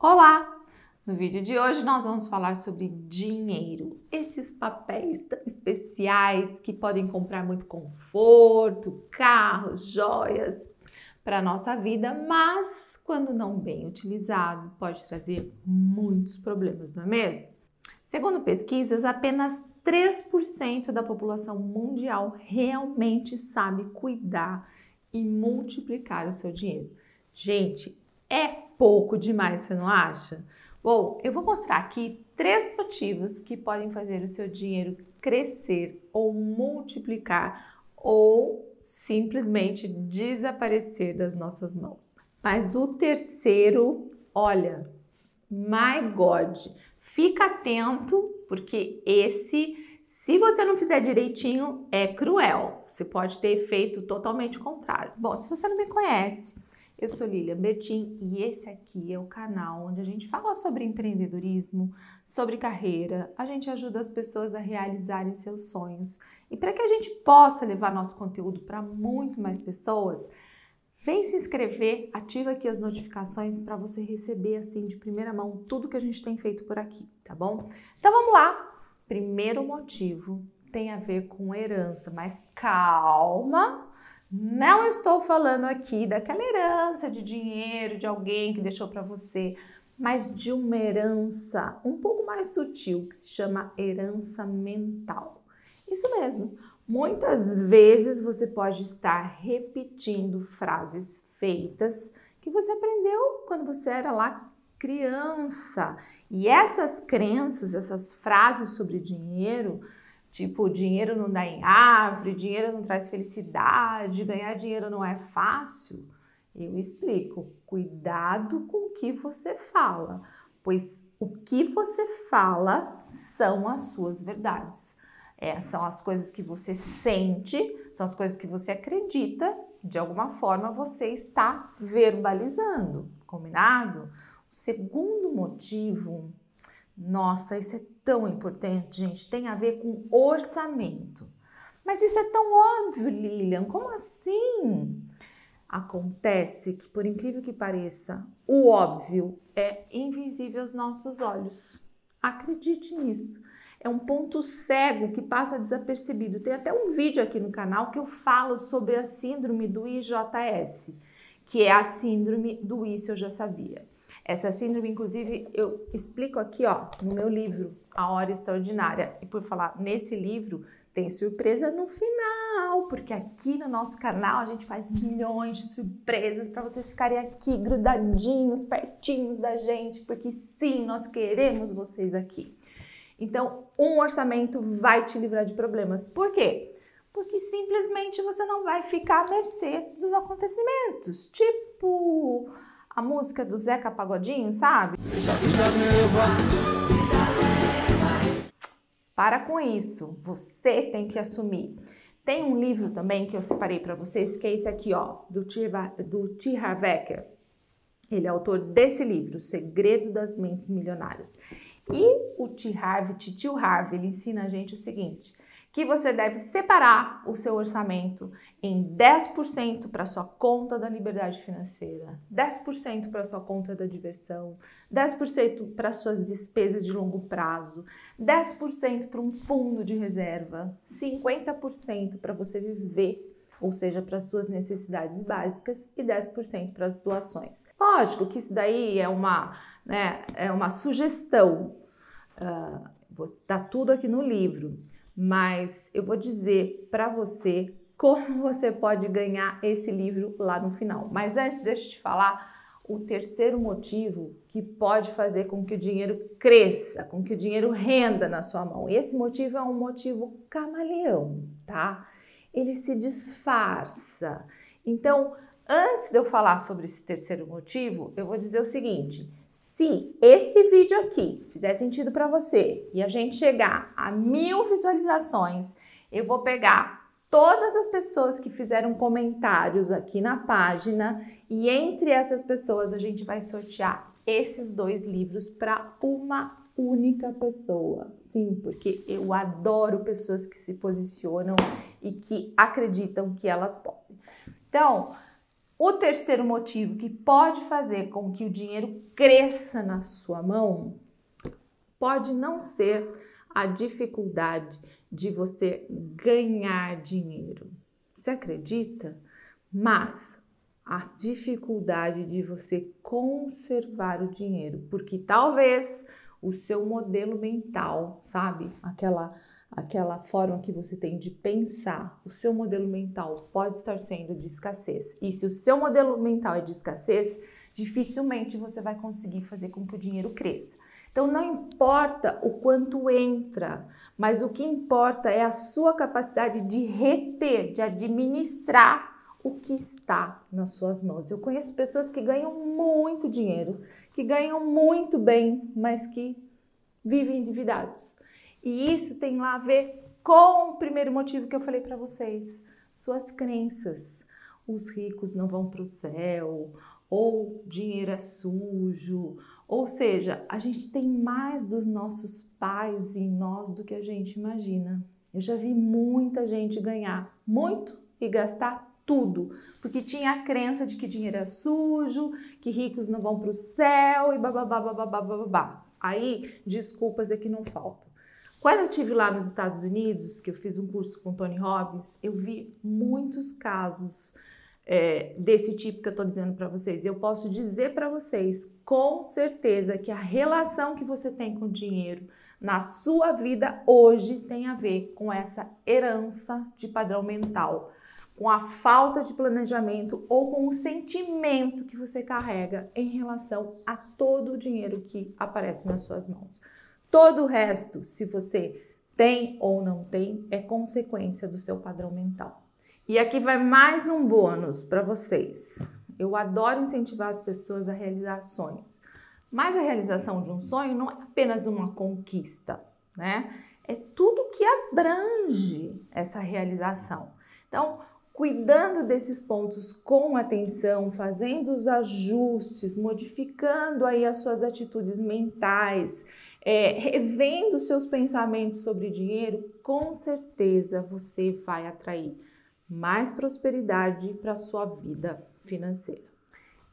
Olá! No vídeo de hoje nós vamos falar sobre dinheiro, esses papéis tão especiais que podem comprar muito conforto, carros, joias para a nossa vida, mas quando não bem utilizado pode trazer muitos problemas, não é mesmo? Segundo pesquisas, apenas 3% da população mundial realmente sabe cuidar e multiplicar o seu dinheiro. Gente, é pouco demais, você não acha? Bom, eu vou mostrar aqui três motivos que podem fazer o seu dinheiro crescer ou multiplicar ou simplesmente desaparecer das nossas mãos. Mas o terceiro, olha, my God, fica atento porque esse, se você não fizer direitinho, é cruel. Você pode ter efeito totalmente contrário. Bom, se você não me conhece, eu sou Lilian Bertin e esse aqui é o canal onde a gente fala sobre empreendedorismo, sobre carreira, a gente ajuda as pessoas a realizarem seus sonhos. E para que a gente possa levar nosso conteúdo para muito mais pessoas, vem se inscrever, ativa aqui as notificações para você receber assim de primeira mão tudo que a gente tem feito por aqui, tá bom? Então vamos lá. Primeiro motivo tem a ver com herança, mas calma, não estou falando aqui daquela herança de dinheiro de alguém que deixou para você, mas de uma herança um pouco mais sutil que se chama herança mental. Isso mesmo. Muitas vezes você pode estar repetindo frases feitas que você aprendeu quando você era lá criança. E essas crenças, essas frases sobre dinheiro, Tipo, dinheiro não dá em árvore, dinheiro não traz felicidade, ganhar dinheiro não é fácil. Eu explico. Cuidado com o que você fala, pois o que você fala são as suas verdades. É, são as coisas que você sente, são as coisas que você acredita, de alguma forma você está verbalizando, combinado? O segundo motivo nossa, isso é tão importante, gente, tem a ver com orçamento. Mas isso é tão óbvio, Lilian, como assim? Acontece que, por incrível que pareça, o óbvio é invisível aos nossos olhos. Acredite nisso. É um ponto cego que passa desapercebido. Tem até um vídeo aqui no canal que eu falo sobre a síndrome do IJS, que é a síndrome do isso eu já sabia. Essa síndrome, inclusive, eu explico aqui, ó, no meu livro, A Hora Extraordinária. E por falar nesse livro, tem surpresa no final, porque aqui no nosso canal a gente faz milhões de surpresas para vocês ficarem aqui grudadinhos, pertinhos da gente, porque sim, nós queremos vocês aqui. Então, um orçamento vai te livrar de problemas. Por quê? Porque simplesmente você não vai ficar à mercê dos acontecimentos. Tipo, a música do Zeca Pagodinho, sabe? Para com isso, você tem que assumir. Tem um livro também que eu separei para vocês, que é esse aqui, ó, do T. Harvecker. Ele é autor desse livro, O Segredo das Mentes Milionárias. E o T. Harvey, Tio Harvey, ele ensina a gente o seguinte: que você deve separar o seu orçamento em 10% para sua conta da liberdade financeira, 10% para sua conta da diversão, 10% para suas despesas de longo prazo, 10% para um fundo de reserva, 50% para você viver ou seja, para suas necessidades básicas e 10% para as doações. Lógico que isso daí é uma, né, é uma sugestão, uh, tá tudo aqui no livro mas eu vou dizer para você como você pode ganhar esse livro lá no final. Mas antes, deixa eu te falar o terceiro motivo que pode fazer com que o dinheiro cresça, com que o dinheiro renda na sua mão. E esse motivo é um motivo camaleão, tá? Ele se disfarça. Então, antes de eu falar sobre esse terceiro motivo, eu vou dizer o seguinte: se esse vídeo aqui fizer sentido para você e a gente chegar a mil visualizações, eu vou pegar todas as pessoas que fizeram comentários aqui na página e entre essas pessoas a gente vai sortear esses dois livros para uma única pessoa. Sim, porque eu adoro pessoas que se posicionam e que acreditam que elas podem. Então, O terceiro motivo que pode fazer com que o dinheiro cresça na sua mão pode não ser a dificuldade de você ganhar dinheiro. Você acredita? Mas a dificuldade de você conservar o dinheiro, porque talvez o seu modelo mental, sabe? Aquela aquela forma que você tem de pensar, o seu modelo mental pode estar sendo de escassez. E se o seu modelo mental é de escassez, dificilmente você vai conseguir fazer com que o dinheiro cresça. Então não importa o quanto entra, mas o que importa é a sua capacidade de reter, de administrar o que está nas suas mãos. Eu conheço pessoas que ganham muito dinheiro, que ganham muito bem, mas que vivem endividados. E isso tem lá a ver com o primeiro motivo que eu falei para vocês: suas crenças. Os ricos não vão para o céu, ou dinheiro é sujo, ou seja, a gente tem mais dos nossos pais em nós do que a gente imagina. Eu já vi muita gente ganhar muito e gastar tudo, porque tinha a crença de que dinheiro é sujo, que ricos não vão para o céu e bababá, bababá, bababá. Aí, desculpas é que não faltam. Quando eu tive lá nos Estados Unidos, que eu fiz um curso com Tony Robbins, eu vi muitos casos é, desse tipo que eu estou dizendo para vocês. Eu posso dizer para vocês com certeza que a relação que você tem com o dinheiro na sua vida hoje tem a ver com essa herança de padrão mental, com a falta de planejamento ou com o sentimento que você carrega em relação a todo o dinheiro que aparece nas suas mãos. Todo o resto, se você tem ou não tem, é consequência do seu padrão mental. E aqui vai mais um bônus para vocês. Eu adoro incentivar as pessoas a realizar sonhos. Mas a realização de um sonho não é apenas uma conquista, né? É tudo que abrange essa realização. Então, cuidando desses pontos com atenção, fazendo os ajustes, modificando aí as suas atitudes mentais, é, revendo seus pensamentos sobre dinheiro, com certeza você vai atrair mais prosperidade para sua vida financeira.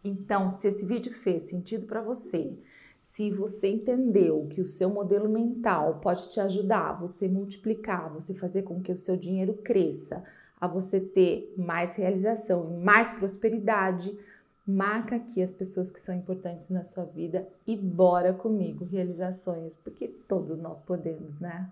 Então, se esse vídeo fez sentido para você, se você entendeu que o seu modelo mental pode te ajudar a você multiplicar, você fazer com que o seu dinheiro cresça, a você ter mais realização e mais prosperidade, marca aqui as pessoas que são importantes na sua vida e bora comigo realizar sonhos, porque todos nós podemos, né?